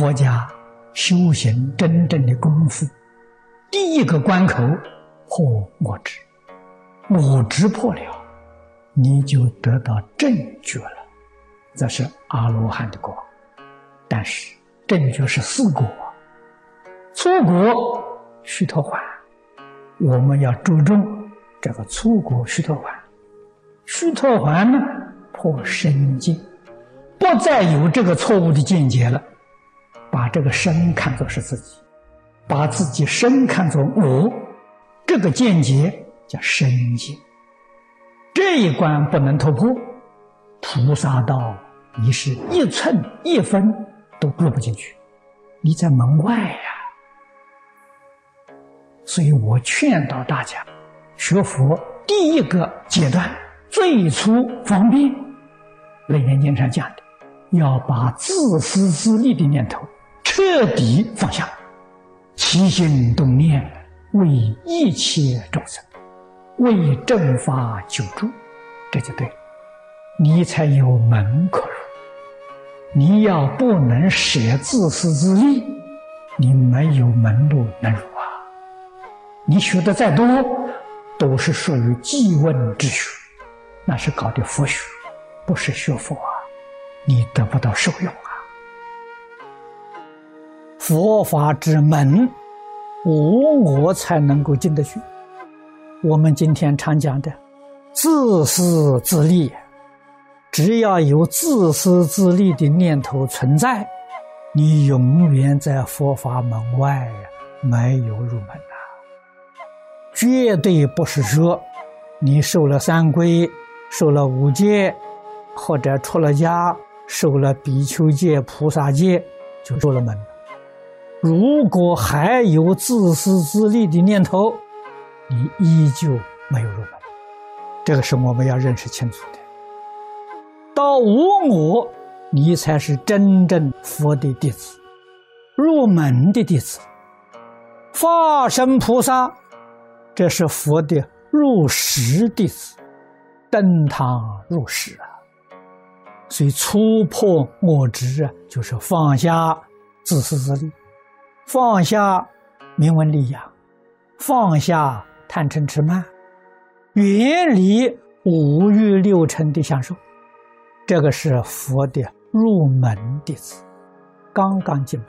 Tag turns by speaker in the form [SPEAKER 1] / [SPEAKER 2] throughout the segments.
[SPEAKER 1] 佛家修行真正的功夫，第一个关口破我执，我执破了，你就得到正觉了，这是阿罗汉的果。但是正觉是四果，初果须陀洹，我们要注重这个初果须陀洹。须陀洹呢，破身境。不再有这个错误的见解了，把这个身看作是自己，把自己身看作我，这个见解叫身见。这一关不能突破，菩萨道你是一寸一分都入不进去，你在门外呀。所以我劝导大家，学佛第一个阶段最初方便，《楞严经》上讲的。要把自私自利的念头彻底放下，起心动念为一切众生，为正法救助，这就对了，你才有门可入。你要不能舍自私自利，你没有门路能入啊！你学的再多，都是属于记问之学，那是搞的佛学，不是学佛啊。你得不到受用啊！佛法之门，无我才能够进得去。我们今天常讲的自私自利，只要有自私自利的念头存在，你永远在佛法门外，没有入门呐。绝对不是说你受了三规，受了五戒，或者出了家。受了比丘戒、菩萨戒，就入了门。如果还有自私自利的念头，你依旧没有入门。这个是我们要认识清楚的。到无我，你才是真正佛的弟子，入门的弟子。化身菩萨，这是佛的入室弟子，登堂入室啊。所以，突破我执啊，就是放下自私自利，放下名闻利养，放下贪嗔痴慢，远离五欲六尘的享受。这个是佛的入门弟子，刚刚进门。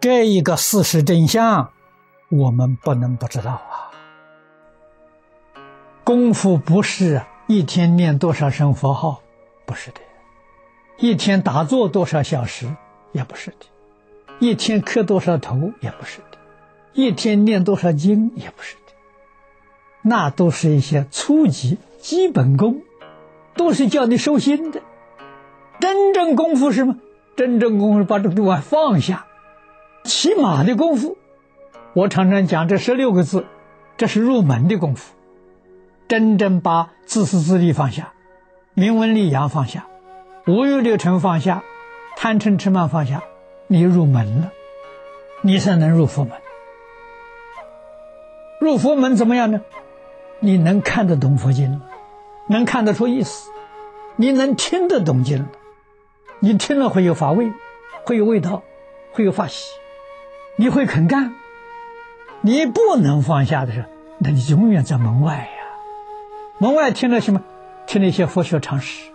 [SPEAKER 1] 这一个事实真相，我们不能不知道啊。功夫不是一天念多少声佛号，不是的。一天打坐多少小时，也不是的；一天磕多少头，也不是的；一天念多少经，也不是的。那都是一些初级基本功，都是叫你收心的。真正功夫是什么？真正功夫把这个东西放下，起码的功夫。我常常讲这十六个字，这是入门的功夫。真正把自私自利放下，名闻利养放下。无欲六尘放下，贪嗔痴慢放下，你入门了，你才能入佛门。入佛门怎么样呢？你能看得懂佛经，能看得出意思，你能听得懂经，你听了会有法味，会有味道，会有法喜，你会肯干。你不能放下的时候，那你永远在门外呀。门外听了什么？听了一些佛学常识。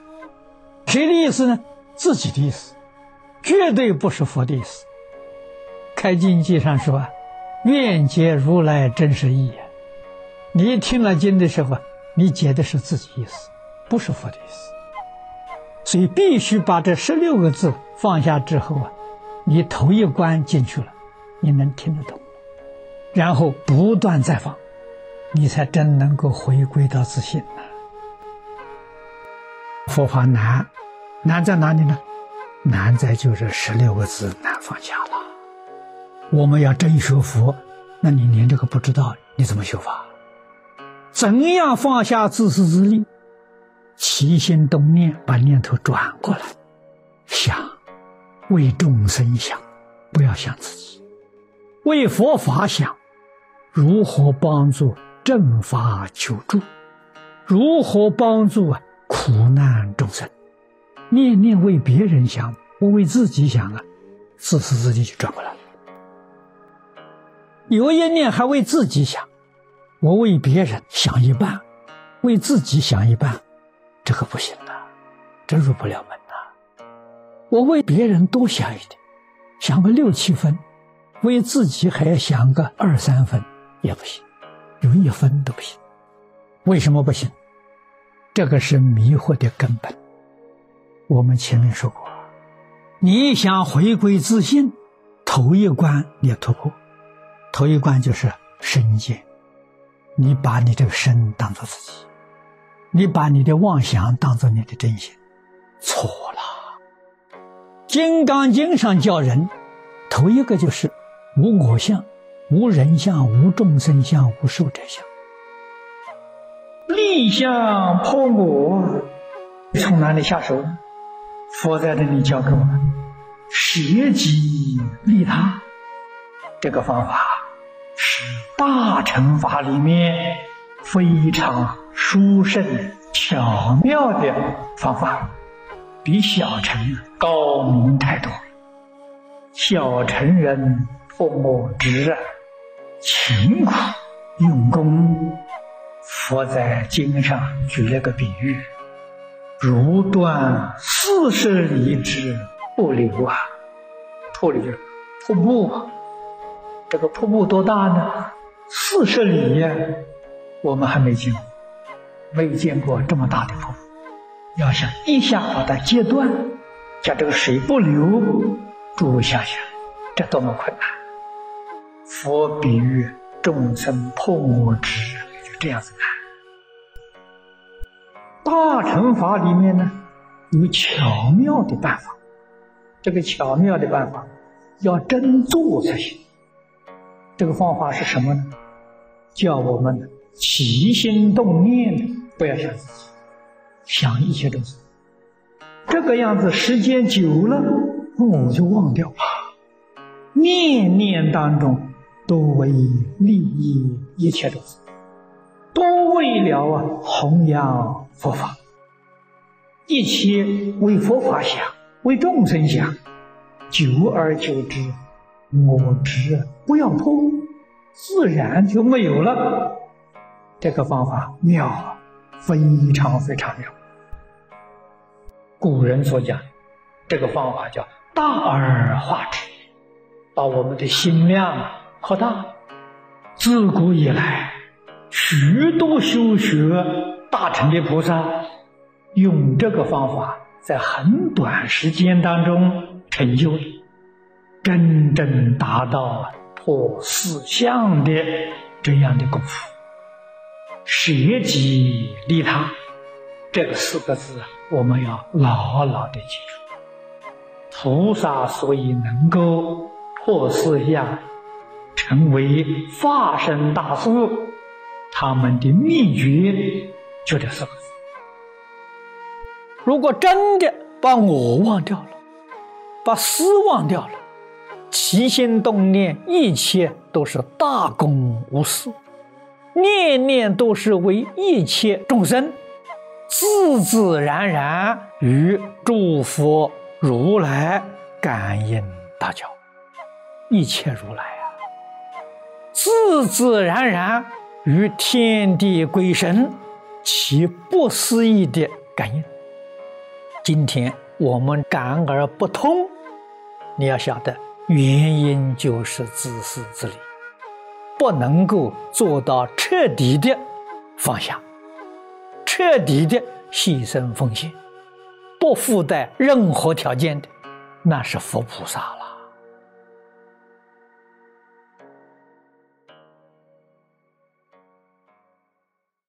[SPEAKER 1] 谁的意思呢？自己的意思，绝对不是佛的意思。开经记上说：“愿解如来真实意。”你听了经的时候，你解的是自己意思，不是佛的意思。所以必须把这十六个字放下之后啊，你头一关进去了，你能听得懂，然后不断再放，你才真能够回归到自信。佛法难。难在哪里呢？难在就是十六个字难放下了。我们要真学佛，那你连这个不知道，你怎么学法？怎样放下自私自利？起心动念，把念头转过来，想为众生想，不要想自己；为佛法想，如何帮助正法求助？如何帮助啊苦难众生？念念为别人想，不为自己想啊，自私自利就转过来了。有一念还为自己想，我为别人想一半，为自己想一半，这可不行呐，这入不了门呐。我为别人多想一点，想个六七分，为自己还要想个二三分，也不行，有一分都不行。为什么不行？这个是迷惑的根本。我们前面说过，你想回归自信，头一关你要突破。头一关就是身见，你把你这个身当做自己，你把你的妄想当做你的真心，错了。《金刚经》上叫人，头一个就是无我相、无人相、无众生相、无寿者相。立相破我，从哪里下手？佛在这里教给我们：舍己利他，这个方法。是大乘法里面非常殊胜巧妙的方法，比小乘高明太多。小乘人破我执，勤苦用功。佛在经上举了个比喻，如断四十里之瀑流啊，瀑流瀑布。这个瀑布多大呢？四十里呀，我们还没见过，没见过这么大的瀑布。要想一下把它截断，叫这个水不流，诸位想想，这多么困难！佛比喻众生破我执，就这样子看。大乘法里面呢，有巧妙的办法，这个巧妙的办法要真做才行。这个方法是什么呢？叫我们起心动念不要想自己，想一切东西。这个样子时间久了，我就忘掉了。念念当中都为利益一切众生，都为了啊弘扬佛法。一切为佛法想，为众生想，久而久之。我执不要破，自然就没有了。这个方法妙，非常非常妙。古人所讲，这个方法叫大而化之，把我们的心量扩大。自古以来，许多修学大乘的菩萨，用这个方法，在很短时间当中成就了。真正达到破四相的这样的功夫，舍己利他这个四个字，我们要牢牢的记住。菩萨所以能够破四相，成为化身大师，他们的秘诀就这四个字。如果真的把我忘掉了，把私忘掉了。起心动念，一切都是大公无私，念念都是为一切众生，自自然然与诸佛如来感应大交，一切如来啊，自自然然与天地鬼神其不思议的感应。今天我们感而不通，你要晓得。原因就是自私自利，不能够做到彻底的放下，彻底的牺牲奉献，不附带任何条件的，那是佛菩萨了。